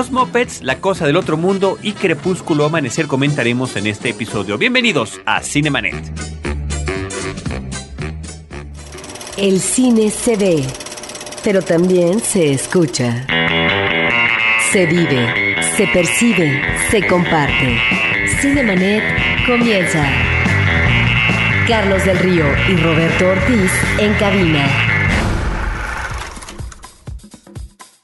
Los Muppets, La Cosa del Otro Mundo y Crepúsculo Amanecer comentaremos en este episodio. Bienvenidos a Cinemanet. El cine se ve, pero también se escucha. Se vive, se percibe, se comparte. Cinemanet comienza. Carlos del Río y Roberto Ortiz en cabina.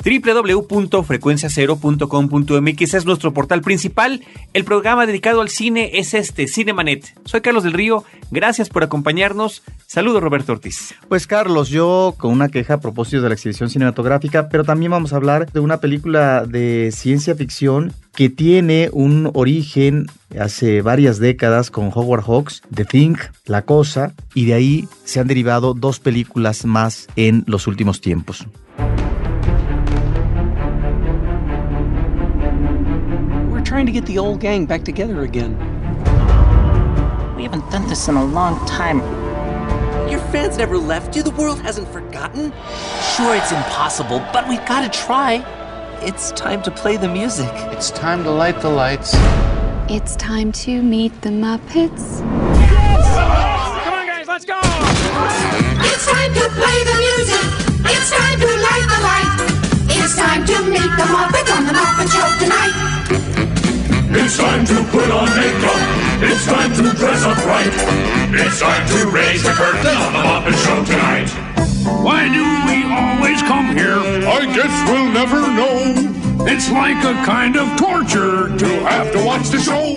www.frecuenciacero.com.mx es nuestro portal principal. El programa dedicado al cine es este, Cinemanet. Soy Carlos del Río, gracias por acompañarnos. Saludos, Roberto Ortiz. Pues Carlos, yo con una queja a propósito de la exhibición cinematográfica, pero también vamos a hablar de una película de ciencia ficción que tiene un origen hace varias décadas con Howard Hawks, The Thing, La Cosa, y de ahí se han derivado dos películas más en los últimos tiempos. Trying to get the old gang back together again. We haven't done this in a long time. Your fans never left you. The world hasn't forgotten. Sure, it's impossible, but we've got to try. It's time to play the music. It's time to light the lights. It's time to meet the Muppets. Come on, guys, let's go! It's time to play the music. It's time to light the light. It's time to meet the Muppets on the Muppet Show tonight. It's time to put on makeup. It's time to dress up right. It's time to raise the curtain on the Muppet Show tonight. Why do we always come here? I guess we'll never know. It's like a kind of torture To have to watch the show.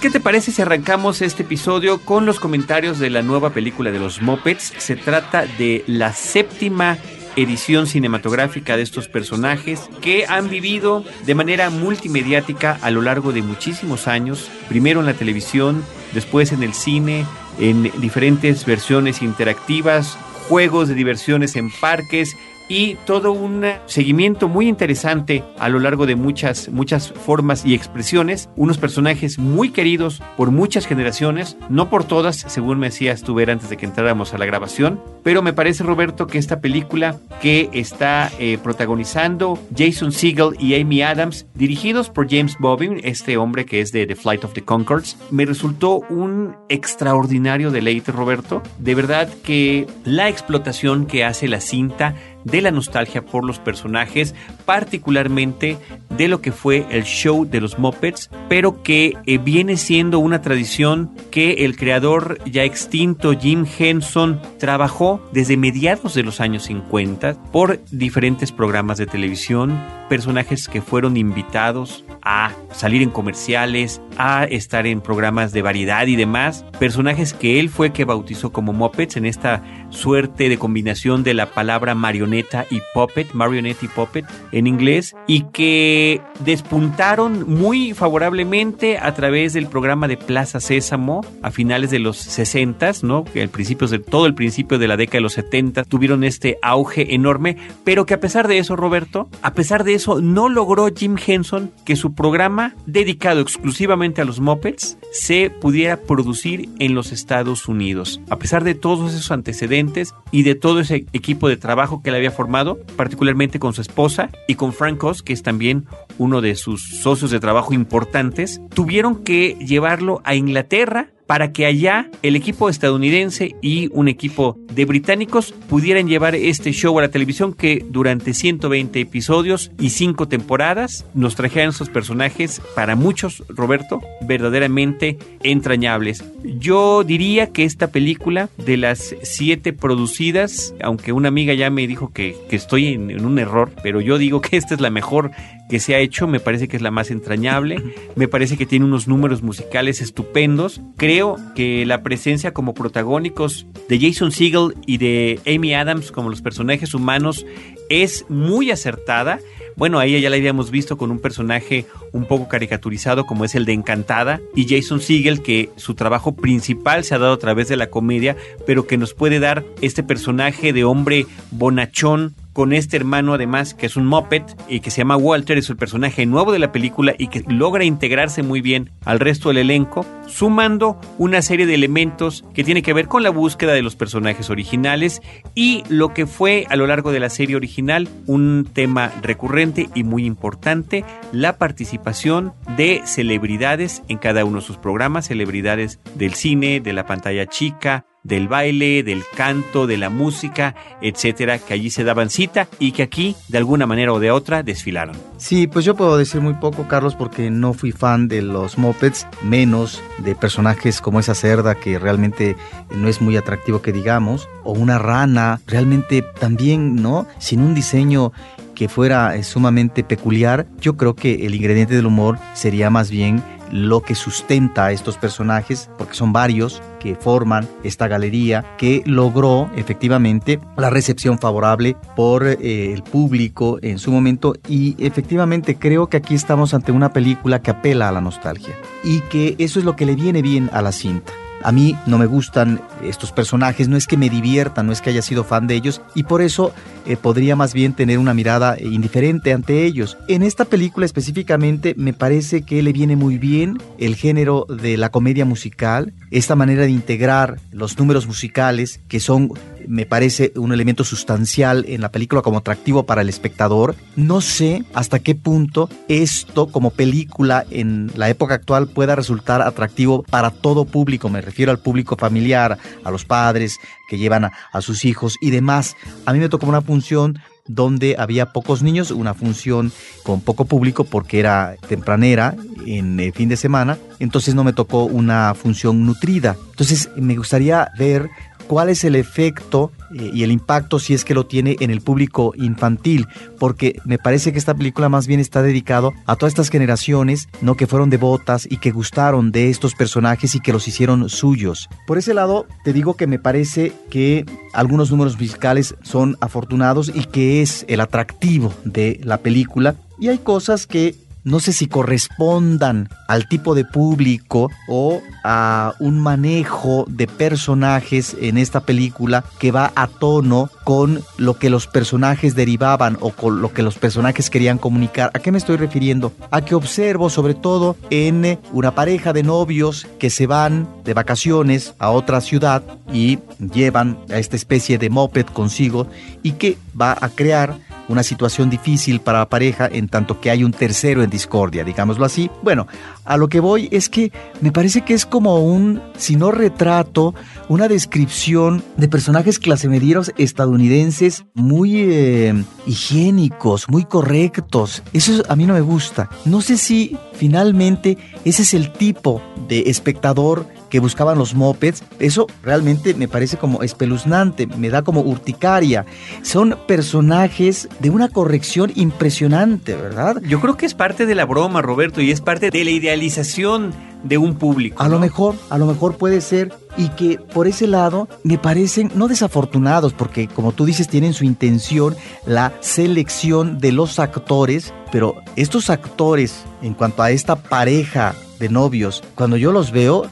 ¿Qué te parece si arrancamos este episodio con los comentarios de la nueva película de los Muppets? Se trata de la séptima edición cinematográfica de estos personajes que han vivido de manera multimediática a lo largo de muchísimos años, primero en la televisión, después en el cine, en diferentes versiones interactivas, juegos de diversiones en parques y todo un seguimiento muy interesante a lo largo de muchas muchas formas y expresiones, unos personajes muy queridos por muchas generaciones, no por todas, según me decías tú ver antes de que entráramos a la grabación, pero me parece Roberto que esta película que está eh, protagonizando Jason Segel y Amy Adams, dirigidos por James Bobbin, este hombre que es de The Flight of the Concords, me resultó un extraordinario deleite Roberto, de verdad que la explotación que hace la cinta de la nostalgia por los personajes, particularmente de lo que fue el show de los Muppets, pero que eh, viene siendo una tradición que el creador ya extinto Jim Henson trabajó desde mediados de los años 50 por diferentes programas de televisión, personajes que fueron invitados a salir en comerciales, a estar en programas de variedad y demás, personajes que él fue que bautizó como Muppets en esta suerte de combinación de la palabra marioneta y puppet, marionette y puppet en inglés, y que despuntaron muy favorablemente a través del programa de Plaza Sésamo a finales de los 60, ¿no? Al principio todo el principio de la década de los 70 tuvieron este auge enorme, pero que a pesar de eso, Roberto, a pesar de eso no logró Jim Henson que su programa dedicado exclusivamente a los Muppets se pudiera producir en los Estados Unidos. A pesar de todos esos antecedentes y de todo ese equipo de trabajo que él había formado, particularmente con su esposa y con Frank que es también uno de sus socios de trabajo importantes, tuvieron que llevarlo a Inglaterra para que allá el equipo estadounidense y un equipo de británicos pudieran llevar este show a la televisión que durante 120 episodios y 5 temporadas nos trajeran esos personajes para muchos, Roberto, verdaderamente entrañables. Yo diría que esta película de las 7 producidas, aunque una amiga ya me dijo que, que estoy en, en un error, pero yo digo que esta es la mejor que se ha hecho, me parece que es la más entrañable, me parece que tiene unos números musicales estupendos, creo que la presencia como protagónicos de Jason Segel y de Amy Adams como los personajes humanos es muy acertada. Bueno, a ella ya la habíamos visto con un personaje un poco caricaturizado como es el de Encantada y Jason Segel que su trabajo principal se ha dado a través de la comedia, pero que nos puede dar este personaje de hombre bonachón con este hermano además que es un Muppet y que se llama Walter, es el personaje nuevo de la película y que logra integrarse muy bien al resto del elenco, sumando una serie de elementos que tiene que ver con la búsqueda de los personajes originales y lo que fue a lo largo de la serie original un tema recurrente y muy importante, la participación de celebridades en cada uno de sus programas, celebridades del cine, de la pantalla chica, del baile, del canto, de la música, etcétera, que allí se daban cita y que aquí, de alguna manera o de otra, desfilaron. Sí, pues yo puedo decir muy poco, Carlos, porque no fui fan de los Muppets, menos de personajes como esa cerda que realmente no es muy atractivo que digamos, o una rana, realmente también, ¿no? Sin un diseño que fuera eh, sumamente peculiar, yo creo que el ingrediente del humor sería más bien lo que sustenta a estos personajes, porque son varios que forman esta galería que logró efectivamente la recepción favorable por eh, el público en su momento y efectivamente creo que aquí estamos ante una película que apela a la nostalgia y que eso es lo que le viene bien a la cinta. A mí no me gustan estos personajes, no es que me diviertan, no es que haya sido fan de ellos y por eso eh, podría más bien tener una mirada indiferente ante ellos. En esta película específicamente me parece que le viene muy bien el género de la comedia musical, esta manera de integrar los números musicales que son me parece un elemento sustancial en la película como atractivo para el espectador. No sé hasta qué punto esto como película en la época actual pueda resultar atractivo para todo público. Me refiero al público familiar, a los padres que llevan a, sus hijos y demás. A mí me tocó una función donde había pocos niños, una función con poco público porque era tempranera en el fin de semana, entonces no me tocó una función nutrida. Entonces me gustaría ver cuál es el efecto eh, y el impacto si es que lo tiene en el público infantil, porque me parece que esta película más bien está dedicado a todas estas generaciones, no que fueron devotas y que gustaron de estos personajes y que los hicieron suyos. Por ese lado, te digo que me parece que algunos números musicales son afortunados y que es el atractivo de la película. Y hay cosas que no sé si correspondan al tipo de público o a un manejo de personajes en esta película que va a tono con lo que los personajes derivaban o con lo que los personajes querían comunicar. ¿A qué me estoy refiriendo? A que observo sobre todo en una pareja de novios que se van de vacaciones a otra ciudad y llevan a esta especie de moped consigo y que va a crear una situación difícil para la pareja en tanto que hay un tercero en discordia, digámoslo así. Bueno, a lo que voy es que me parece que es como un, si no retrato, una descripción de personajes clasemedieros estadounidenses muy eh, higiénicos, muy correctos. Eso a mí no me gusta. No sé si finalmente ese es el tipo de espectador que buscaban los mopeds, eso realmente me parece como espeluznante, me da como urticaria. Son personajes de una corrección impresionante, ¿verdad? Yo creo que es parte de la broma, Roberto, y es parte de la idealización de un público. A lo mejor, a lo mejor puede ser y que por ese lado me parecen no desafortunados porque como tú dices tienen su intención la selección de los actores, pero estos actores en cuanto a esta pareja de novios, cuando yo los veo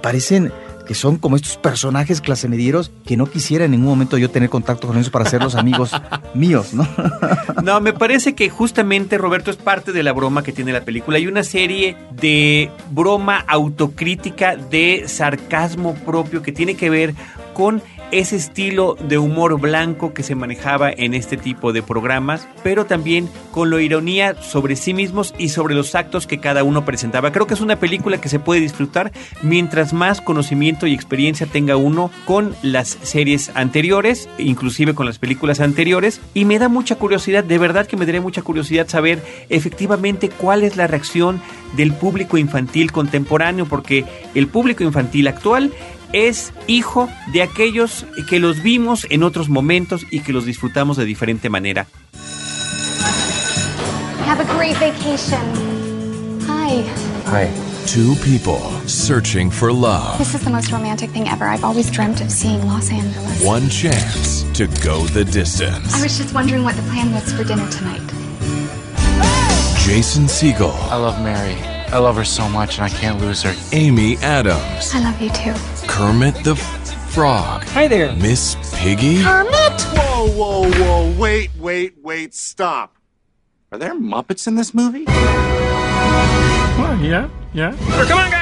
parecen que son como estos personajes clase medieros que no quisiera en ningún momento yo tener contacto con ellos para ser los amigos míos, ¿no? no, me parece que justamente Roberto es parte de la broma que tiene la película. Hay una serie de broma autocrítica de sarcasmo propio que tiene que ver con ese estilo de humor blanco que se manejaba en este tipo de programas, pero también con la ironía sobre sí mismos y sobre los actos que cada uno presentaba. Creo que es una película que se puede disfrutar mientras más conocimiento y experiencia tenga uno con las series anteriores, inclusive con las películas anteriores, y me da mucha curiosidad, de verdad que me daría mucha curiosidad saber efectivamente cuál es la reacción del público infantil contemporáneo, porque el público infantil actual es hijo de aquellos que los vimos en otros momentos y que los disfrutamos de diferente manera. Have a great vacation. Hi. Hi. Two people searching for love. This is the most romantic thing ever. I've always dreamt of seeing Los Angeles. One chance to go the distance. I was just wondering what the plan was for dinner tonight. Jason Siegel. I love Mary. I love her so much and I can't lose her. Amy Adams. I love you too. Kermit the Frog. Hi there. Miss Piggy? Kermit! Whoa, whoa, whoa. Wait, wait, wait. Stop. Are there Muppets in this movie? Well, yeah, yeah. Come on, guys, let's go!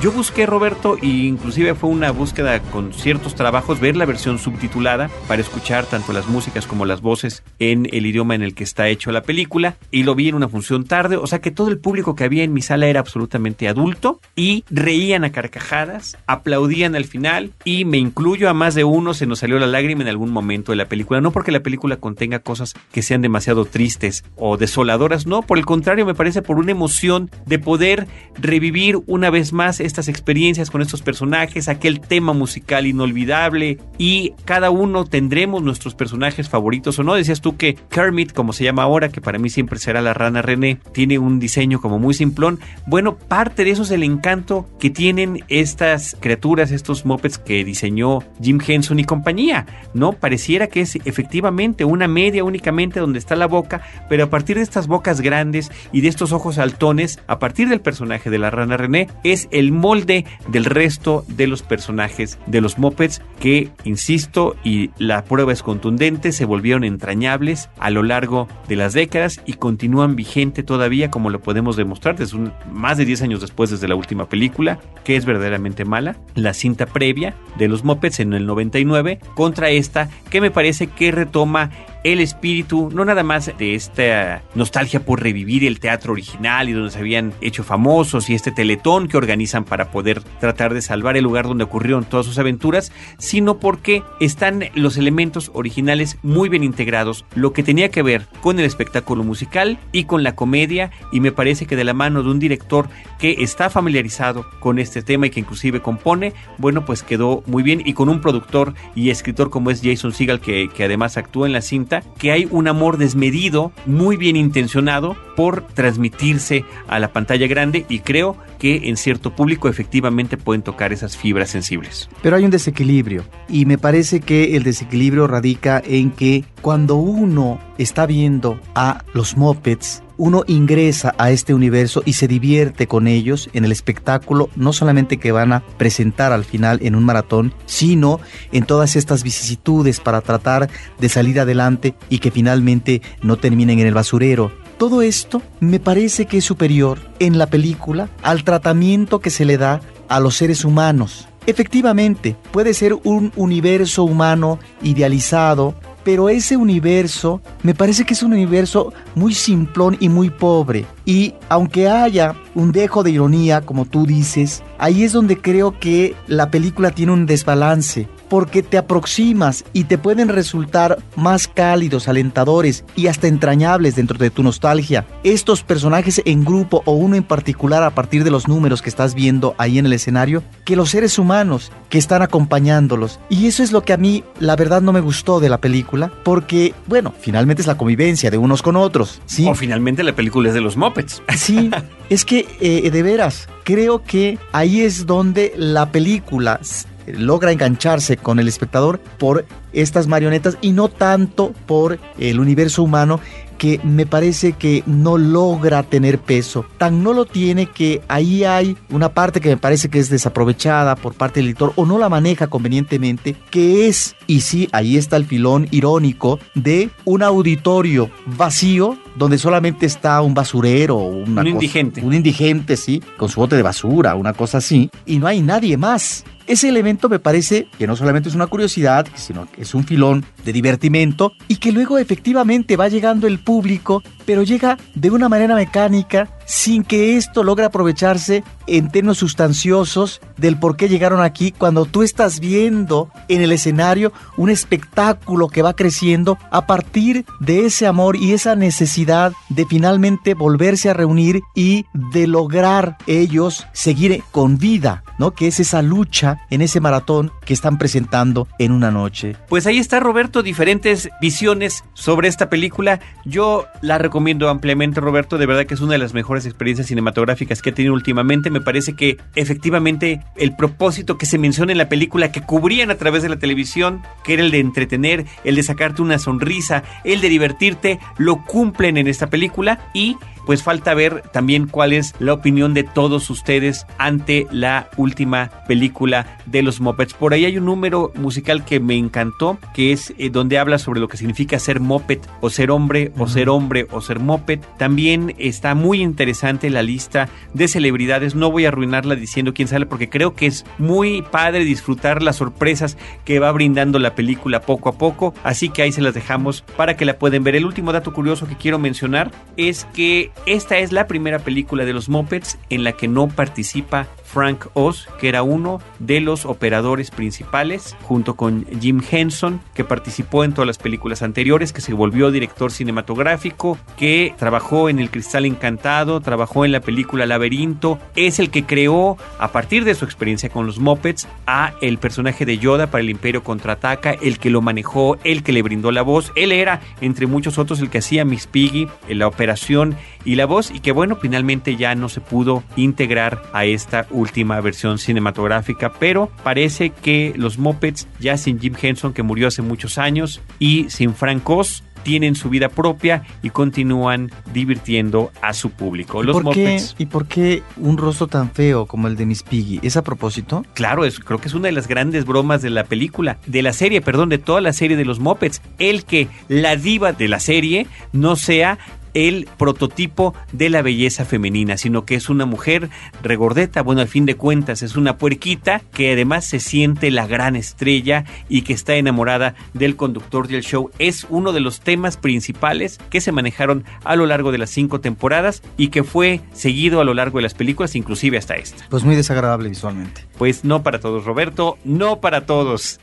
Yo busqué, Roberto, e inclusive fue una búsqueda con ciertos trabajos, ver la versión subtitulada para escuchar tanto las músicas como las voces en el idioma en el que está hecho la película. Y lo vi en una función tarde, o sea que todo el público que había en mi sala era absolutamente adulto y reían a carcajadas, aplaudían al final y me incluyo a más de uno, se nos salió la lágrima en algún momento de la película. No porque la película contenga cosas que sean demasiado tristes o desoladoras, no, por el contrario, me parece por una emoción de poder revivir una vez más estas experiencias con estos personajes, aquel tema musical inolvidable y cada uno tendremos nuestros personajes favoritos o no. Decías tú que Kermit, como se llama ahora, que para mí siempre será la rana René, tiene un diseño como muy simplón. Bueno, parte de eso es el encanto que tienen estas criaturas, estos mopeds que diseñó Jim Henson y compañía, ¿no? Pareciera que es efectivamente una media únicamente donde está la boca, pero a partir de estas bocas grandes y de estos ojos altones, a partir del personaje de la rana René, es el molde del resto de los personajes de los mopeds que, insisto, y la prueba es contundente, se volvieron entrañables a lo largo de las décadas y continúan vigente todavía como lo podemos demostrar desde un- más de 10 años después desde la última película, que es verdaderamente mala, la cinta previa de los mopeds en el 99 contra esta que me parece que retoma el espíritu, no nada más de esta nostalgia por revivir el teatro original y donde se habían hecho famosos y este teletón que organizan para poder tratar de salvar el lugar donde ocurrieron todas sus aventuras, sino porque están los elementos originales muy bien integrados, lo que tenía que ver con el espectáculo musical y con la comedia y me parece que de la mano de un director que está familiarizado con este tema y que inclusive compone, bueno, pues quedó muy bien y con un productor y escritor como es Jason Segel que, que además actúa en la cinta, que hay un amor desmedido, muy bien intencionado por transmitirse a la pantalla grande y creo que en cierto público efectivamente pueden tocar esas fibras sensibles. Pero hay un desequilibrio y me parece que el desequilibrio radica en que cuando uno está viendo a los mopeds, uno ingresa a este universo y se divierte con ellos en el espectáculo, no solamente que van a presentar al final en un maratón, sino en todas estas vicisitudes para tratar de salir adelante y que finalmente no terminen en el basurero. Todo esto me parece que es superior en la película al tratamiento que se le da a los seres humanos. Efectivamente, puede ser un universo humano idealizado, pero ese universo me parece que es un universo muy simplón y muy pobre. Y aunque haya un dejo de ironía, como tú dices, ahí es donde creo que la película tiene un desbalance. Porque te aproximas y te pueden resultar más cálidos, alentadores y hasta entrañables dentro de tu nostalgia. Estos personajes en grupo o uno en particular a partir de los números que estás viendo ahí en el escenario, que los seres humanos que están acompañándolos. Y eso es lo que a mí la verdad no me gustó de la película, porque bueno, finalmente es la convivencia de unos con otros. ¿sí? O finalmente la película es de los mopeds. Sí, es que eh, de veras, creo que ahí es donde la película logra engancharse con el espectador por estas marionetas y no tanto por el universo humano que me parece que no logra tener peso. Tan no lo tiene que ahí hay una parte que me parece que es desaprovechada por parte del editor o no la maneja convenientemente, que es, y sí, ahí está el filón irónico de un auditorio vacío donde solamente está un basurero, una Un cosa- indigente. un indigente, sí, con su bote de basura, una cosa así, y no hay nadie más. Ese elemento me parece que no solamente es una curiosidad, sino que es un filón de divertimento y que luego efectivamente va llegando el público, pero llega de una manera mecánica sin que esto logre aprovecharse en términos sustanciosos del por qué llegaron aquí cuando tú estás viendo en el escenario un espectáculo que va creciendo a partir de ese amor y esa necesidad de finalmente volverse a reunir y de lograr ellos seguir con vida, ¿no? Que es esa lucha en ese maratón que están presentando en una noche. Pues ahí está Roberto, diferentes visiones sobre esta película. Yo la recomiendo ampliamente, Roberto, de verdad que es una de las mejores experiencias cinematográficas que he tenido últimamente. Me parece que efectivamente el propósito que se menciona en la película que cubrían a través de la televisión, que era el de entretener, el de sacarte una sonrisa, el de divertirte, lo cumplen en esta película y pues falta ver también cuál es la opinión de todos ustedes ante la última película de los Muppets. Por ahí hay un número musical que me encantó, que es eh, donde habla sobre lo que significa ser Muppet o ser hombre o ser hombre o ser Muppet. También está muy interesante la lista de celebridades. No voy a arruinarla diciendo quién sale porque creo que es muy padre disfrutar las sorpresas que va brindando la película poco a poco. Así que ahí se las dejamos para que la pueden ver. El último dato curioso que quiero mencionar es que esta es la primera película de los Muppets en la que no participa Frank Oz, que era uno de los operadores principales, junto con Jim Henson, que participó en todas las películas anteriores, que se volvió director cinematográfico, que trabajó en El Cristal Encantado, trabajó en la película Laberinto, es el que creó, a partir de su experiencia con los Muppets, a el personaje de Yoda para el Imperio Contraataca, el que lo manejó, el que le brindó la voz, él era, entre muchos otros, el que hacía Miss Piggy en la operación y la voz, y que bueno, finalmente ya no se pudo integrar a esta última versión cinematográfica, pero parece que los Muppets, ya sin Jim Henson, que murió hace muchos años, y sin Frank Oz, tienen su vida propia y continúan divirtiendo a su público. Los ¿Por qué. ¿Y por qué un rostro tan feo como el de Miss Piggy? ¿Es a propósito? Claro, es, creo que es una de las grandes bromas de la película, de la serie, perdón, de toda la serie de los Muppets. El que la diva de la serie no sea el prototipo de la belleza femenina, sino que es una mujer regordeta, bueno, al fin de cuentas es una puerquita que además se siente la gran estrella y que está enamorada del conductor del show. Es uno de los temas principales que se manejaron a lo largo de las cinco temporadas y que fue seguido a lo largo de las películas, inclusive hasta esta. Pues muy desagradable visualmente. Pues no para todos, Roberto, no para todos.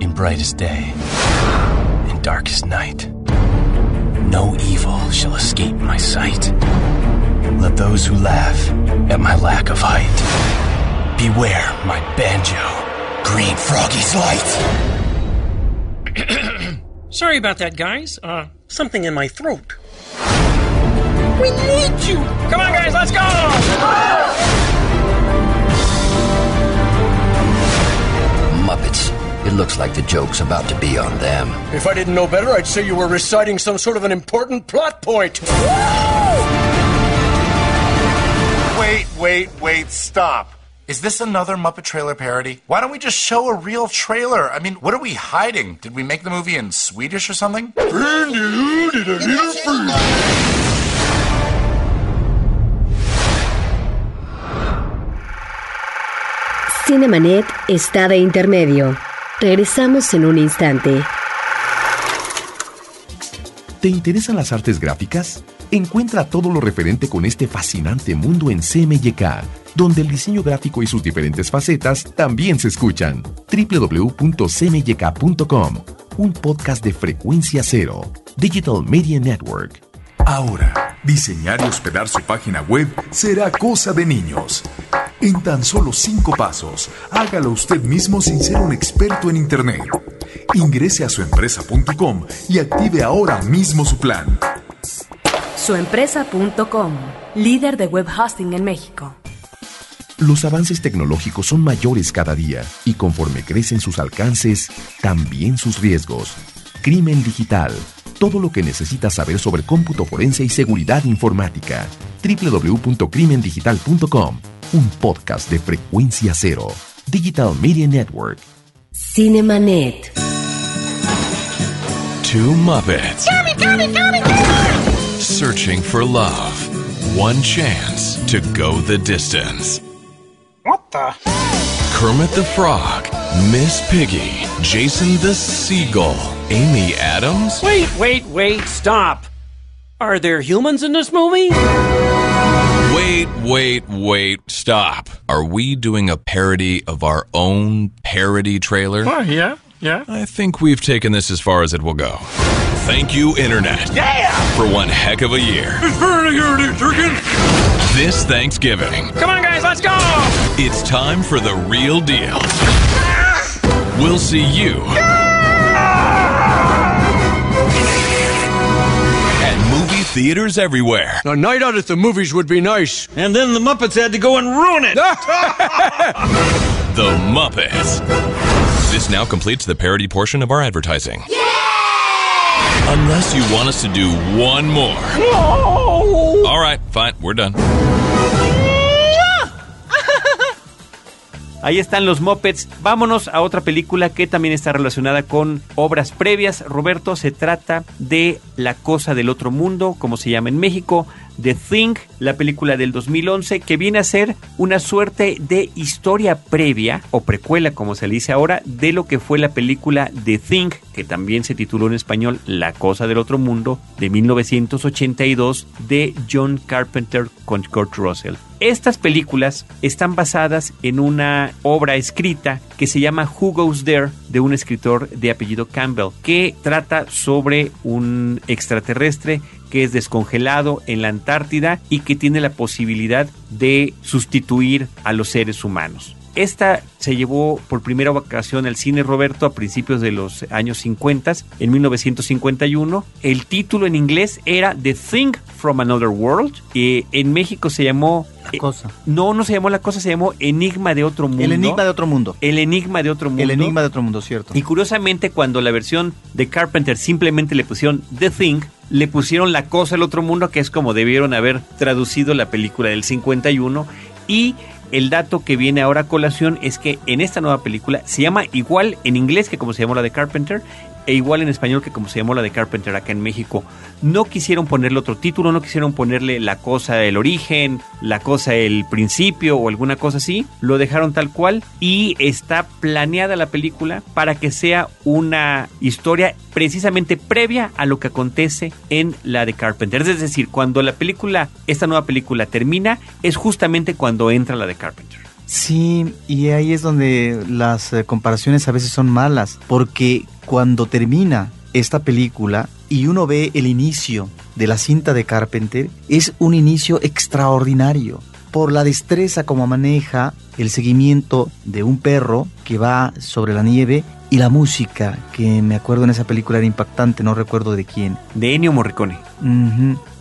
In brightest day, in darkest night, no evil shall escape my sight. Let those who laugh at my lack of height beware my banjo, green froggy's light. Sorry about that, guys. Uh, something in my throat. We need you! Come on, guys, let's go! Muppets. It looks like the joke's about to be on them. If I didn't know better, I'd say you were reciting some sort of an important plot point. Wait, wait, wait, stop. Is this another Muppet trailer parody? Why don't we just show a real trailer? I mean, what are we hiding? Did we make the movie in Swedish or something? Cinemanet está de intermedio. Regresamos en un instante. ¿Te interesan las artes gráficas? Encuentra todo lo referente con este fascinante mundo en CMYK, donde el diseño gráfico y sus diferentes facetas también se escuchan. www.cmyk.com, un podcast de frecuencia cero, Digital Media Network. Ahora, diseñar y hospedar su página web será cosa de niños. En tan solo cinco pasos, hágalo usted mismo sin ser un experto en Internet. Ingrese a suempresa.com y active ahora mismo su plan. Suempresa.com, líder de web hosting en México. Los avances tecnológicos son mayores cada día y conforme crecen sus alcances, también sus riesgos. Crimen digital. Todo lo que necesitas saber sobre cómputo forense y seguridad informática. www.crimendigital.com. Un podcast de frecuencia cero. Digital Media Network. Cinemanet. Two Muppets Tommy, Tommy, Tommy, Tommy! searching for love. One chance to go the distance. What the? Kermit the Frog, Miss Piggy, Jason the Seagull, Amy Adams. Wait, wait, wait, stop. Are there humans in this movie? Wait, wait, wait, stop. Are we doing a parody of our own parody trailer? Oh, yeah, yeah. I think we've taken this as far as it will go. Thank you, Internet. Yeah! For one heck of a year. This Thanksgiving, Come on, guys, let's go! it's time for the real deal. We'll see you at movie theaters everywhere. A night out at the movies would be nice. And then the Muppets had to go and ruin it. The Muppets. This now completes the parody portion of our advertising. Unless you want us to do one more. No! All right, fine, we're done. Ahí están los mopeds. Vámonos a otra película que también está relacionada con obras previas. Roberto, se trata de La Cosa del Otro Mundo, como se llama en México. The Thing, la película del 2011, que viene a ser una suerte de historia previa, o precuela como se le dice ahora, de lo que fue la película The Thing, que también se tituló en español La Cosa del Otro Mundo, de 1982, de John Carpenter con Kurt Russell. Estas películas están basadas en una obra escrita que se llama Who Goes There de un escritor de apellido Campbell, que trata sobre un extraterrestre que es descongelado en la Antártida y que tiene la posibilidad de sustituir a los seres humanos. Esta se llevó por primera ocasión al cine Roberto a principios de los años 50, en 1951. El título en inglés era The Thing from Another World. y en México se llamó... La cosa. No, no se llamó La Cosa, se llamó Enigma de Otro Mundo. El enigma de otro mundo. El Enigma de Otro Mundo. El enigma de otro mundo, cierto. Y curiosamente, cuando la versión de Carpenter simplemente le pusieron The Thing, le pusieron La Cosa del Otro Mundo, que es como debieron haber traducido la película del 51. Y el dato que viene ahora a colación es que en esta nueva película se llama igual en inglés que como se llamó la de Carpenter e igual en español que como se llamó la de Carpenter acá en México. No quisieron ponerle otro título, no quisieron ponerle la cosa el origen, la cosa el principio o alguna cosa así. Lo dejaron tal cual y está planeada la película para que sea una historia precisamente previa a lo que acontece en la de Carpenter. Es decir, cuando la película, esta nueva película termina, es justamente cuando entra la de Carpenter. Sí, y ahí es donde las eh, comparaciones a veces son malas, porque cuando termina esta película y uno ve el inicio de la cinta de Carpenter, es un inicio extraordinario por la destreza como maneja el seguimiento de un perro que va sobre la nieve y la música, que me acuerdo en esa película era impactante, no recuerdo de quién. De Ennio Morricone.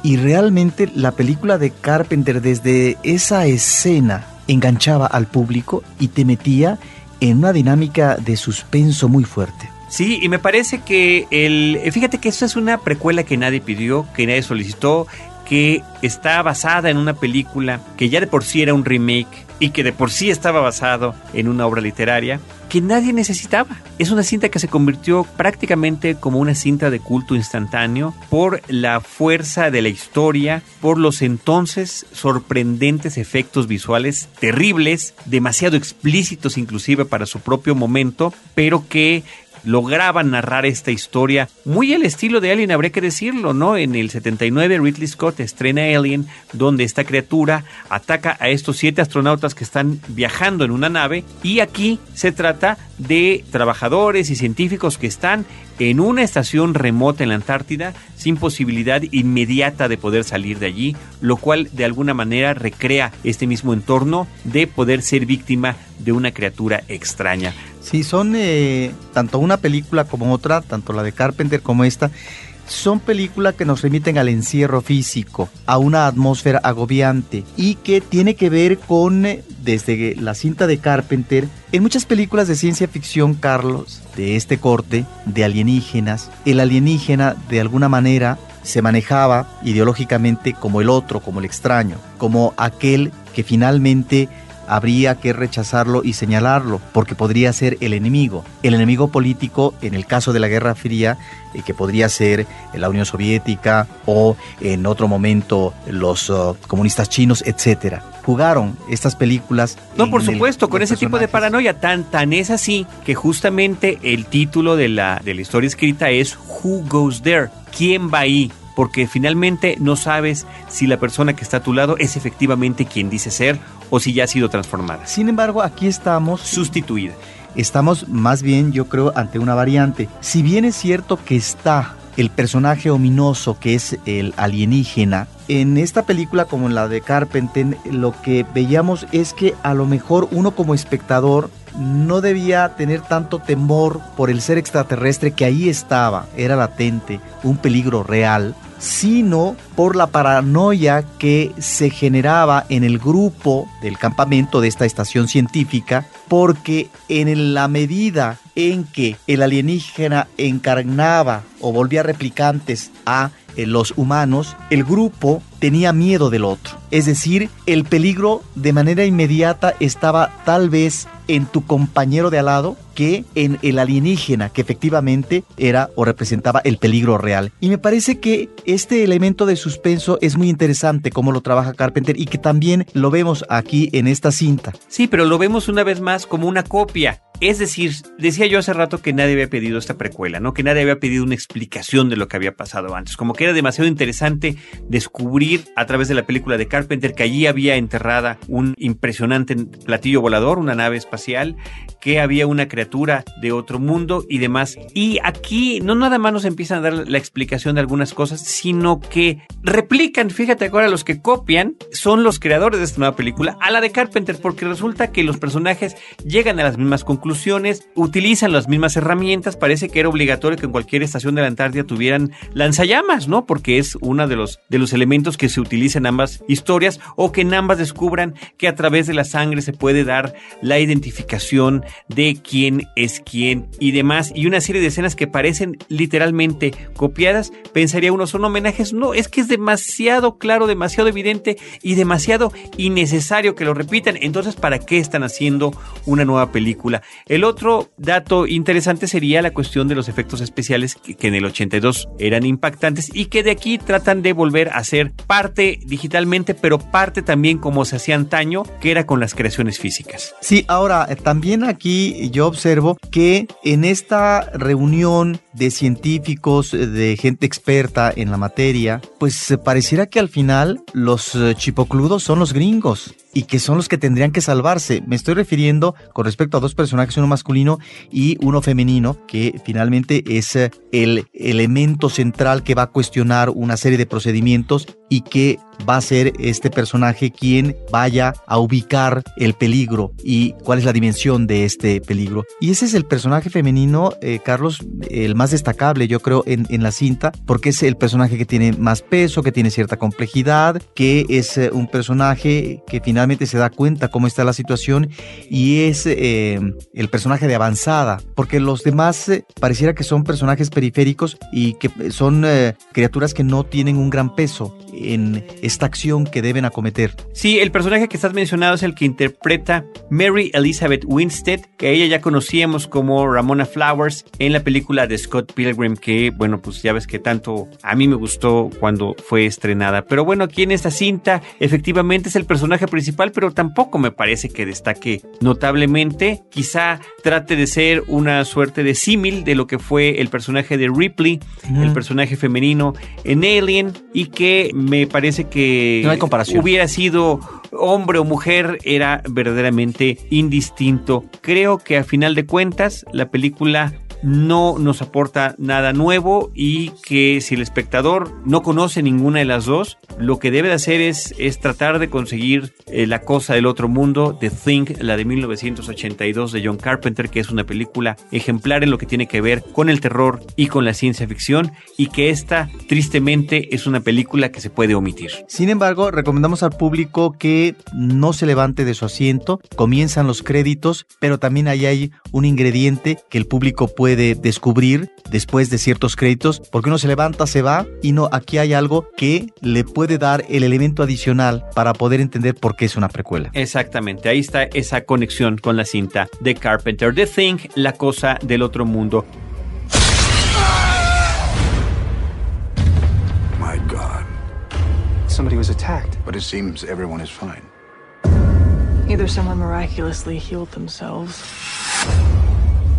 Y realmente la película de Carpenter desde esa escena enganchaba al público y te metía en una dinámica de suspenso muy fuerte. Sí, y me parece que el. Fíjate que esto es una precuela que nadie pidió, que nadie solicitó, que está basada en una película que ya de por sí era un remake y que de por sí estaba basado en una obra literaria que nadie necesitaba. Es una cinta que se convirtió prácticamente como una cinta de culto instantáneo por la fuerza de la historia, por los entonces sorprendentes efectos visuales terribles, demasiado explícitos inclusive para su propio momento, pero que lograban narrar esta historia muy al estilo de Alien, habría que decirlo, ¿no? En el 79 Ridley Scott estrena Alien, donde esta criatura ataca a estos siete astronautas que están viajando en una nave y aquí se trata de trabajadores y científicos que están en una estación remota en la Antártida sin posibilidad inmediata de poder salir de allí, lo cual de alguna manera recrea este mismo entorno de poder ser víctima de una criatura extraña. Sí, son eh, tanto una película como otra, tanto la de Carpenter como esta, son películas que nos remiten al encierro físico, a una atmósfera agobiante y que tiene que ver con, eh, desde la cinta de Carpenter, en muchas películas de ciencia ficción, Carlos, de este corte, de alienígenas, el alienígena de alguna manera se manejaba ideológicamente como el otro, como el extraño, como aquel que finalmente habría que rechazarlo y señalarlo, porque podría ser el enemigo. El enemigo político, en el caso de la Guerra Fría, eh, que podría ser la Unión Soviética o en otro momento los uh, comunistas chinos, etcétera. Jugaron estas películas. No, por el- supuesto, con ese tipo de paranoia tan tan es así que justamente el título de la de la historia escrita es Who Goes There? ¿Quién va ahí? Porque finalmente no sabes si la persona que está a tu lado es efectivamente quien dice ser o si ya ha sido transformada. Sin embargo, aquí estamos sustituida. Estamos más bien, yo creo, ante una variante. Si bien es cierto que está el personaje ominoso que es el alienígena, en esta película como en la de Carpenter, lo que veíamos es que a lo mejor uno como espectador no debía tener tanto temor por el ser extraterrestre que ahí estaba, era latente, un peligro real, sino por la paranoia que se generaba en el grupo del campamento de esta estación científica, porque en la medida en que el alienígena encarnaba o volvía replicantes a eh, los humanos, el grupo tenía miedo del otro. Es decir, el peligro de manera inmediata estaba tal vez en tu compañero de al lado que en el alienígena, que efectivamente era o representaba el peligro real. Y me parece que este elemento de suspenso es muy interesante cómo lo trabaja Carpenter y que también lo vemos aquí en esta cinta. Sí, pero lo vemos una vez más como una copia. Es decir, decía yo hace rato que nadie había pedido esta precuela, ¿no? Que nadie había pedido una explicación de lo que había pasado antes. Como que era demasiado interesante descubrir a través de la película de Carpenter que allí había enterrada un impresionante platillo volador, una nave espacial, que había una criatura de otro mundo y demás. Y aquí no nada más nos empiezan a dar la explicación de algunas cosas, sino que replican, fíjate ahora, los que copian son los creadores de esta nueva película a la de Carpenter, porque resulta que los personajes llegan a las mismas conclusiones, utilizan las mismas herramientas, parece que era obligatorio que en cualquier estación de la Antártida tuvieran lanzallamas, ¿no? Porque es uno de los, de los elementos que se utilizan en ambas historias o que en ambas descubran que a través de la sangre se puede dar la identificación de es quién y demás y una serie de escenas que parecen literalmente copiadas, pensaría uno son homenajes, no, es que es demasiado claro, demasiado evidente y demasiado innecesario que lo repitan, entonces ¿para qué están haciendo una nueva película? El otro dato interesante sería la cuestión de los efectos especiales que, en el 82 eran impactantes y que de aquí tratan de volver a ser parte digitalmente, pero parte también como se hacía antaño, que era con las creaciones físicas. Sí, ahora eh, también aquí yo observo que en esta reunión de científicos, eh, de gente experta en la materia, pues eh, pareciera que al final los eh, chipocludos son los gringos y que son los que tendrían que salvarse. Me estoy refiriendo con respecto a dos personajes, uno masculino y uno femenino, que finalmente es eh, el elemento central que va a cuestionar una serie de procedimientos y que va a ser este personaje quien vaya a ubicar el peligro y cuál es la dimensión de este peligro. Y ese es el personaje femenino, eh, Carlos, el más destacable yo creo en, en, la cinta, porque es el personaje que tiene más peso, que tiene cierta complejidad, que es eh, un personaje que finalmente se da cuenta cómo está la situación y es eh, el personaje de avanzada, porque los demás eh, pareciera que son personajes periféricos y que son eh, criaturas que no tienen un gran peso en esta acción que deben acometer. Sí, el personaje que estás mencionado es el que interpreta Mary Elizabeth Winstead, que a ella ya conocíamos como Ramona Flowers en la película de Scott Pilgrim, que bueno, pues ya ves que tanto a mí me gustó cuando fue estrenada. Pero bueno, aquí en esta cinta efectivamente es el personaje principal, pero tampoco me parece que destaque notablemente. Quizá trate de ser una suerte de símil de lo que fue el personaje de Ripley, mm. el personaje femenino en Alien, y que me parece que no hay comparación. hubiera sido hombre o mujer era verdaderamente indistinto. Creo que a final de cuentas la película no nos aporta nada nuevo y que si el espectador no conoce ninguna de las dos, lo que debe de hacer es, es tratar de conseguir eh, La cosa del otro mundo, The Thing, la de 1982 de John Carpenter, que es una película ejemplar en lo que tiene que ver con el terror y con la ciencia ficción y que esta tristemente es una película que se puede omitir. Sin embargo, recomendamos al público que no se levante de su asiento, comienzan los créditos, pero también ahí hay un ingrediente que el público puede puede descubrir después de ciertos créditos, porque uno se levanta, se va y no, aquí hay algo que le puede dar el elemento adicional para poder entender por qué es una precuela. Exactamente, ahí está esa conexión con la cinta de Carpenter, The Thing, la cosa del otro mundo. My God. Somebody was attacked. But it seems everyone is fine. Either someone miraculously healed themselves,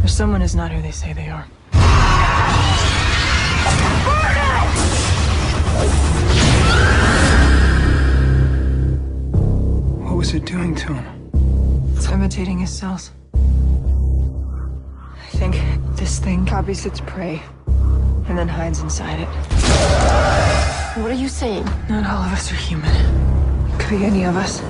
or someone is not who they say they are. What was it doing to him? It's imitating his cells. I think this thing copies its prey and then hides inside it. What are you saying? Not all of us are human. Could be any of us.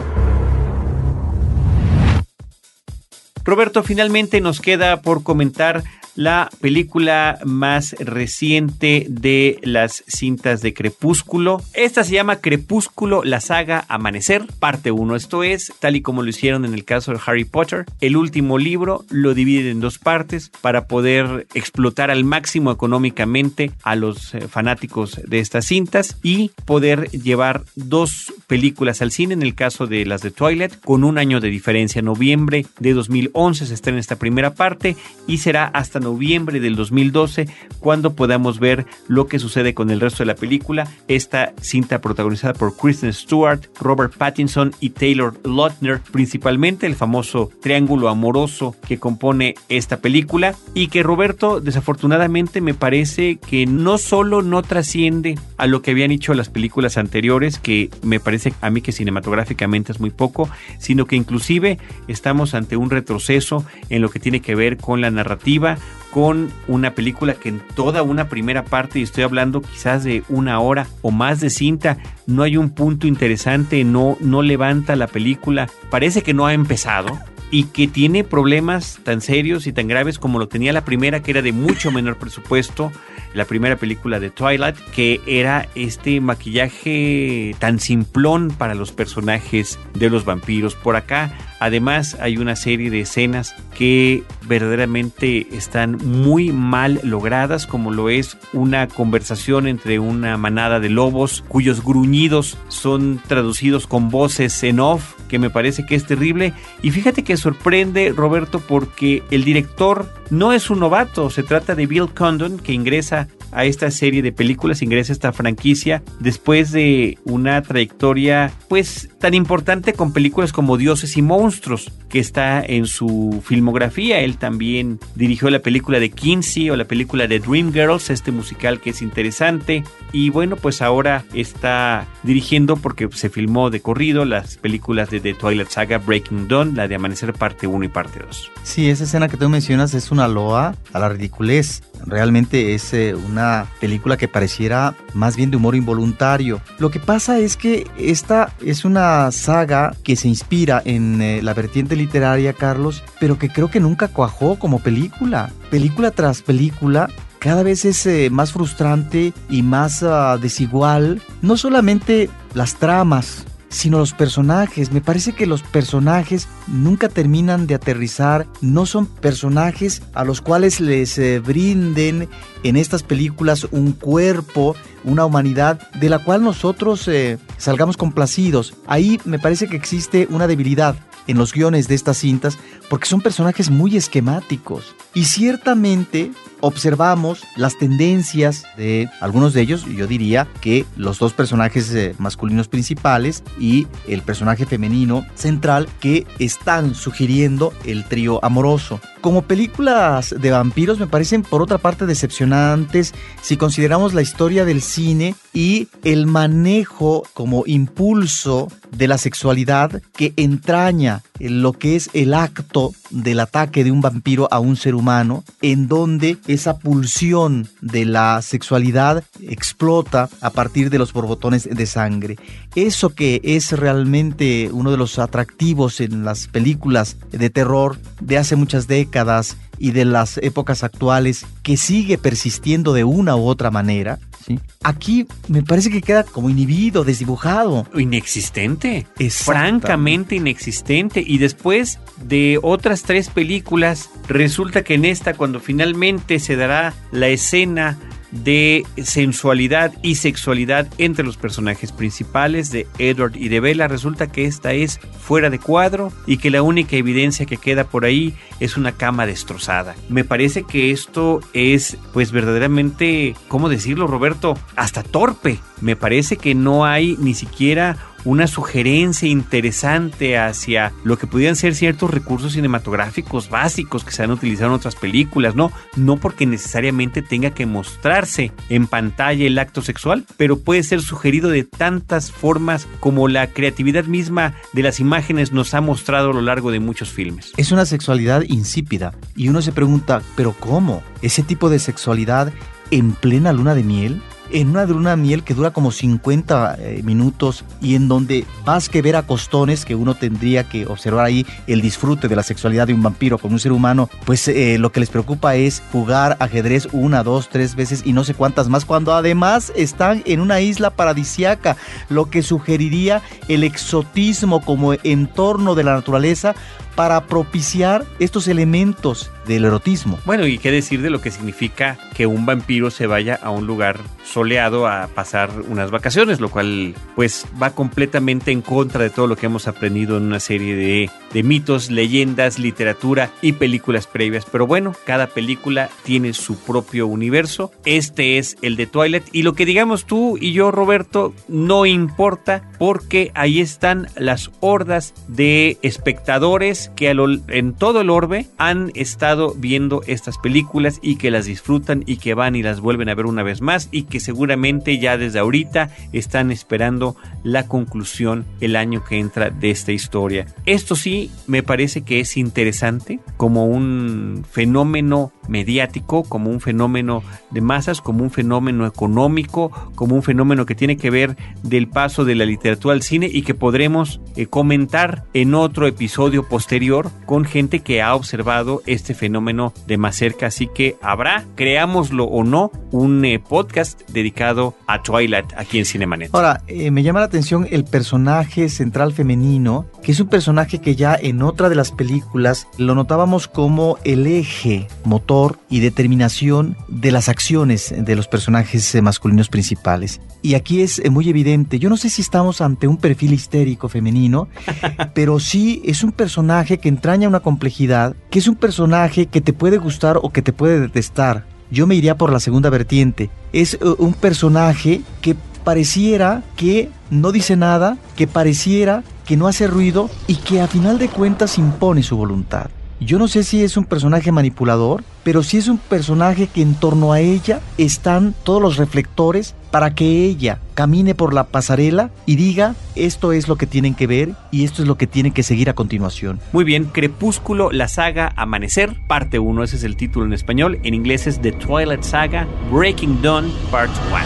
Roberto, finalmente nos queda por comentar la película más reciente de las cintas de Crepúsculo. Esta se llama Crepúsculo, la saga Amanecer, parte 1. Esto es, tal y como lo hicieron en el caso de Harry Potter, el último libro lo dividen en dos partes para poder explotar al máximo económicamente a los eh, fanáticos de estas cintas y poder llevar dos películas al cine, en el caso de las de Twilight, con un año de diferencia. Noviembre de 2011 se estrena esta primera parte y será hasta noviembre del 2012 cuando podamos ver lo que sucede con el resto de la película. Esta cinta protagonizada por Kristen Stewart, Robert Pattinson y Taylor Lautner, principalmente el famoso triángulo amoroso que compone esta película y que Roberto desafortunadamente me parece que no solo no trasciende a lo que habían hecho las películas anteriores, que me parece a mí que cinematográficamente es muy poco, sino que inclusive estamos ante un retroceso en lo que tiene que ver con la narrativa, con una película que en toda una primera parte, y estoy hablando quizás de una hora o más de cinta, no hay un punto interesante, no, no levanta la película, parece que no ha empezado y que tiene problemas tan serios y tan graves como lo tenía la primera, que era de mucho menor presupuesto, la primera película de Twilight, que era este maquillaje tan simplón para los personajes de los vampiros. Por acá, además, hay una serie de escenas que verdaderamente están muy mal logradas, como lo es una conversación entre una manada de lobos cuyos gruñidos son traducidos con voces en off, que me parece que es terrible. Y fíjate que sorprende, Roberto, porque el director no es un novato, se trata de Bill Condon, que ingresa a esta serie de películas, ingresa a esta franquicia después de una trayectoria pues tan importante con películas como Dioses y Monstruos, que está en su filmografía. Él también dirigió la película de Kinsey o la película de Dreamgirls, este musical que es interesante. Y bueno, pues ahora está dirigiendo porque se filmó de corrido las películas de The Twilight Saga, Breaking Dawn, la de Amanecer parte 1 y parte 2. Sí, esa escena que tú mencionas es una loa a la ridiculez. Realmente es eh, una película que pareciera más bien de humor involuntario. Lo que pasa es que esta es una saga que se inspira en eh, la vertiente literaria, Carlos, pero que creo que nunca cuajó como película. Película tras película cada vez es eh, más frustrante y más ah, desigual. No solamente las tramas, sino los personajes. Me parece que los personajes nunca terminan de aterrizar, no son personajes a los cuales les eh, brinden en estas películas un cuerpo, una humanidad de la cual nosotros eh, salgamos complacidos. Ahí me parece que existe una debilidad en los guiones de estas cintas porque son personajes muy esquemáticos. Y ciertamente observamos las tendencias de algunos de ellos, yo diría que los dos personajes eh, masculinos principales y el personaje femenino central que están sugiriendo el trío amoroso. Como películas de vampiros me parecen por otra parte decepcionantes si consideramos la historia del cine y el manejo como impulso de la sexualidad que entraña lo que es el acto del ataque de un vampiro a un ser humano, en donde esa pulsión de la sexualidad explota a partir de los borbotones de sangre. Eso que es realmente uno de los atractivos en las películas de terror de hace muchas décadas y de las épocas actuales que sigue persistiendo de una u otra manera, ¿sí? aquí me parece que queda como inhibido, desdibujado. Inexistente. Francamente inexistente. Y después de otras tres películas, resulta que en esta, cuando finalmente se dará la escena de sensualidad y sexualidad entre los personajes principales de Edward y de Bella. Resulta que esta es fuera de cuadro y que la única evidencia que queda por ahí es una cama destrozada. Me parece que esto es pues verdaderamente, ¿cómo decirlo Roberto? Hasta torpe. Me parece que no hay ni siquiera una sugerencia interesante hacia lo que pudieran ser ciertos recursos cinematográficos básicos que se han utilizado en otras películas, ¿no? No porque necesariamente tenga que mostrarse en pantalla el acto sexual, pero puede ser sugerido de tantas formas como la creatividad misma de las imágenes nos ha mostrado a lo largo de muchos filmes. Es una sexualidad insípida y uno se pregunta, ¿pero cómo? ¿Ese tipo de sexualidad en plena luna de miel? En una de luna de miel que dura como 50 eh, minutos y en donde más que ver a costones, que uno tendría que observar ahí el disfrute de la sexualidad de un vampiro con un ser humano, pues eh, lo que les preocupa es jugar ajedrez una, dos, tres veces y no sé cuántas más, cuando además están en una isla paradisiaca, lo que sugeriría el exotismo como entorno de la naturaleza para propiciar estos elementos del erotismo. Bueno, y qué decir de lo que significa que un vampiro se vaya a un lugar soleado a pasar unas vacaciones, lo cual pues va completamente en contra de todo lo que hemos aprendido en una serie de, de mitos, leyendas, literatura y películas previas. Pero bueno, cada película tiene su propio universo. Este es el de Twilight y lo que digamos tú y yo, Roberto, no importa porque ahí están las hordas de espectadores que en todo el orbe han estado viendo estas películas y que las disfrutan y que van y las vuelven a ver una vez más y que seguramente ya desde ahorita están esperando la conclusión el año que entra de esta historia. Esto sí me parece que es interesante como un fenómeno mediático, como un fenómeno de masas, como un fenómeno económico, como un fenómeno que tiene que ver del paso de la literatura al cine y que podremos eh, comentar en otro episodio posterior con gente que ha observado este fenómeno de más cerca. Así que habrá, creámoslo o no, un eh, podcast dedicado a Twilight aquí en Cinemanet. Ahora, eh, me llama la atención el personaje central femenino, que es un personaje que ya en otra de las películas lo notábamos como el eje, motor y determinación de las acciones de los personajes eh, masculinos principales. Y aquí es eh, muy evidente, yo no sé si estamos ante un perfil histérico femenino, pero sí es un personaje que entraña una complejidad, que es un personaje que te puede gustar o que te puede detestar. Yo me iría por la segunda vertiente. Es eh, un personaje que pareciera que no dice nada, que pareciera que no hace ruido y que a final de cuentas impone su voluntad. Yo no sé si es un personaje manipulador, pero sí es un personaje que en torno a ella están todos los reflectores para que ella camine por la pasarela y diga esto es lo que tienen que ver y esto es lo que tienen que seguir a continuación. Muy bien, Crepúsculo, la saga Amanecer, parte 1, ese es el título en español. En inglés es The Twilight Saga, Breaking Dawn, Part 1.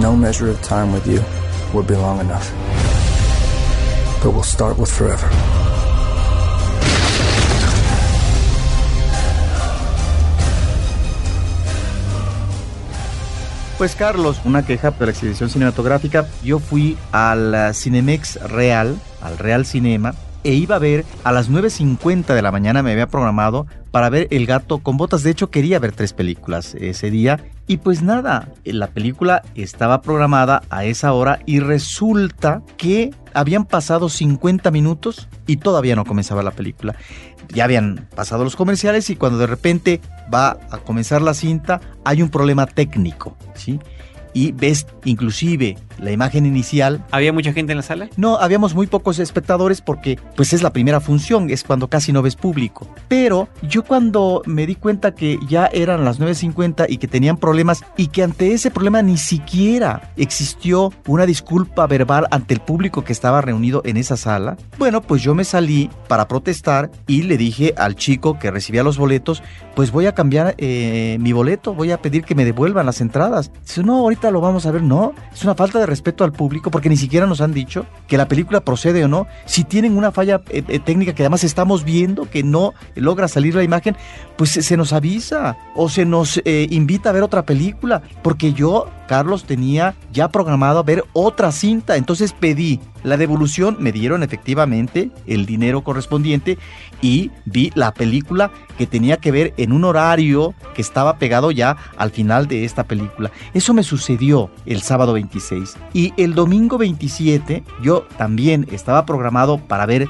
No measure of time with you would be long enough. But we'll start with forever. Pues Carlos, una queja de la exhibición cinematográfica. Yo fui al eh, Cinemex Real, al Real Cinema, e iba a ver a las 9.50 de la mañana, me había programado para ver El gato con botas. De hecho, quería ver tres películas ese día. Y pues nada, la película estaba programada a esa hora y resulta que habían pasado 50 minutos y todavía no comenzaba la película. Ya habían pasado los comerciales y cuando de repente va a comenzar la cinta hay un problema técnico, ¿sí? Y ves inclusive la imagen inicial. ¿Había mucha gente en la sala? No, habíamos muy pocos espectadores porque pues es la primera función, es cuando casi no ves público. Pero yo cuando me di cuenta que ya eran las 9.50 y que tenían problemas y que ante ese problema ni siquiera existió una disculpa verbal ante el público que estaba reunido en esa sala, bueno, pues yo me salí para protestar y le dije al chico que recibía los boletos, pues voy a cambiar eh, mi boleto, voy a pedir que me devuelvan las entradas. Dice, no, ahorita lo vamos a ver, no, es una falta de respeto al público porque ni siquiera nos han dicho que la película procede o no. Si tienen una falla eh, eh, técnica que además estamos viendo que no logra salir la imagen, pues se, nos avisa o se nos eh, invita a ver otra película. Porque yo, Carlos, tenía ya programado a ver otra cinta. Entonces pedí la devolución, me dieron efectivamente el dinero correspondiente y vi la película que tenía que ver en un horario que estaba pegado ya al final de esta película. Eso me sucedió el sábado 26. Y el domingo 27 yo también estaba programado para ver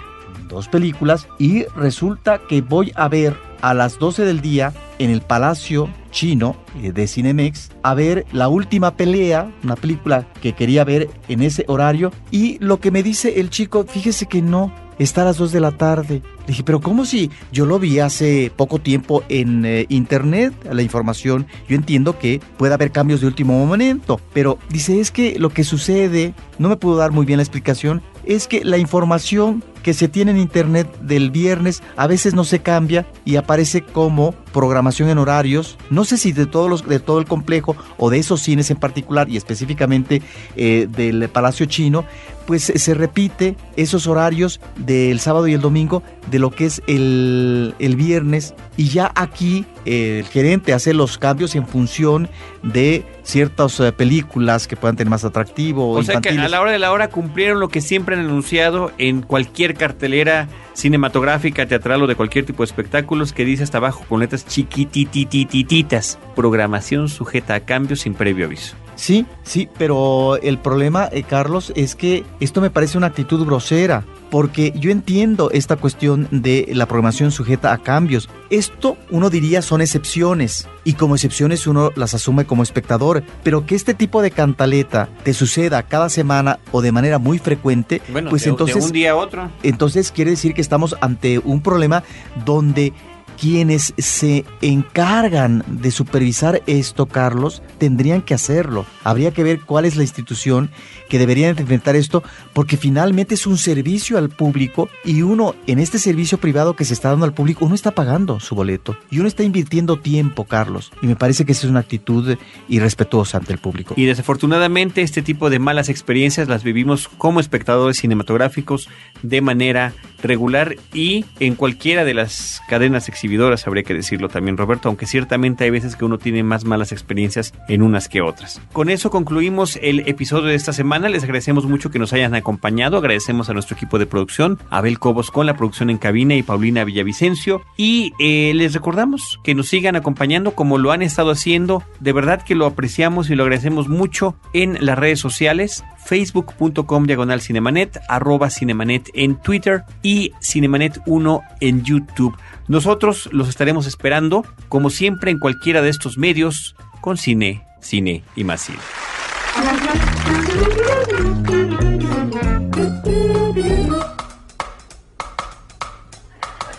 dos películas y resulta que voy a ver a las 12 del día en el Palacio Chino eh, de Cinemex a ver la última pelea, una película que quería ver en ese horario y lo que me dice el chico, fíjese que no, está a las 2 de la tarde. Dije, pero ¿cómo si yo lo vi hace poco tiempo en eh, internet, la información? Yo entiendo que puede haber cambios de último momento, pero dice, es que lo que sucede, no me pudo dar muy bien la explicación, es que la información que se tiene en internet del viernes a veces no se cambia y aparece como programación en horarios. No sé si de todos los, de todo el complejo o de esos cines en particular y específicamente eh, del Palacio Chino, pues se repite esos horarios del sábado y el domingo de lo que es el, el viernes y ya aquí eh, el gerente hace los cambios en función de ciertas eh, películas que puedan tener más atractivo. O sea que a la hora de la hora cumplieron lo que siempre han anunciado en cualquier cartelera cinematográfica, teatral o de cualquier tipo de espectáculos que dice hasta abajo con letras chiquitititititas. Programación sujeta a cambios sin previo aviso. Sí, sí, pero el problema, eh, Carlos, es que esto me parece una actitud grosera, porque yo entiendo esta cuestión de la programación sujeta a cambios. Esto uno diría son excepciones, y como excepciones uno las asume como espectador, pero que este tipo de cantaleta te suceda cada semana o de manera muy frecuente, Bueno, pues de- de entonces... un día a otro. Entonces quiere decir que estamos ante un problema donde quienes se encargan de supervisar esto, Carlos, tendrían que hacerlo. Habría que ver cuál es la institución que debería enfrentar esto, porque finalmente es un servicio al público y uno en este servicio privado que se está dando al público, uno está pagando su boleto y uno está invirtiendo tiempo, Carlos. Y me parece que esa es una actitud irrespetuosa ante el público. Y desafortunadamente este tipo de malas experiencias las vivimos como espectadores cinematográficos de manera regular y en cualquiera de las cadenas exhibidoras, habría que decirlo también Roberto, aunque ciertamente hay veces que uno tiene más malas experiencias en unas que otras. Con eso concluimos el episodio de esta semana, les agradecemos mucho que nos hayan acompañado, agradecemos a nuestro equipo de producción, Abel Cobos con la producción en cabina y Paulina Villavicencio y eh, les recordamos que nos sigan acompañando como lo han estado haciendo, de verdad que lo apreciamos y lo agradecemos mucho en las redes sociales, facebook.com diagonal cinemanet, arroba cinemanet en Twitter y cinemanet 1 en YouTube. Nosotros los estaremos esperando, como siempre, en cualquiera de estos medios, con cine, cine y más cine.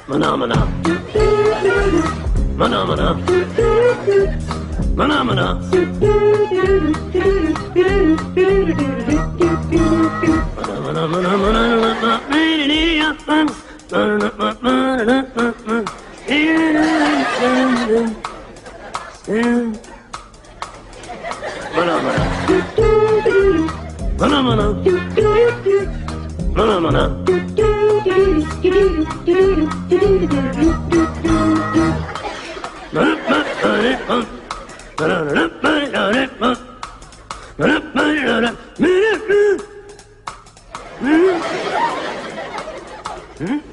Mana mana. Mana mana. Mana mana. Mana mana mana mana. Mana Hmm?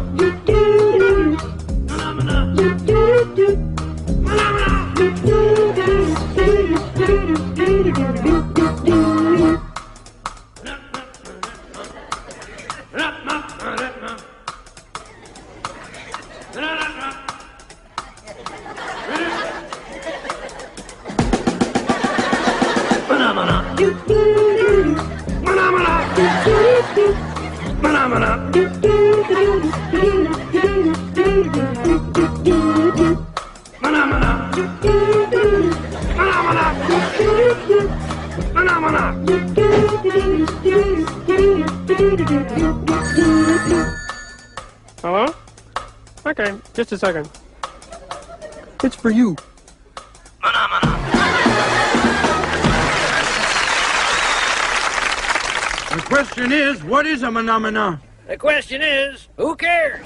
Second. It's for you. The question is, what is a phenomena? The question is, who cares?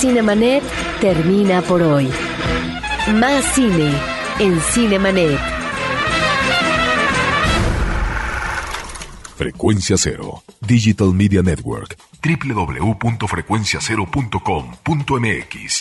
Cinemanet termina por hoy. Más cine en Cinemanet. Frecuencia Cero, Digital Media Network, www.frecuenciacero.com.mx.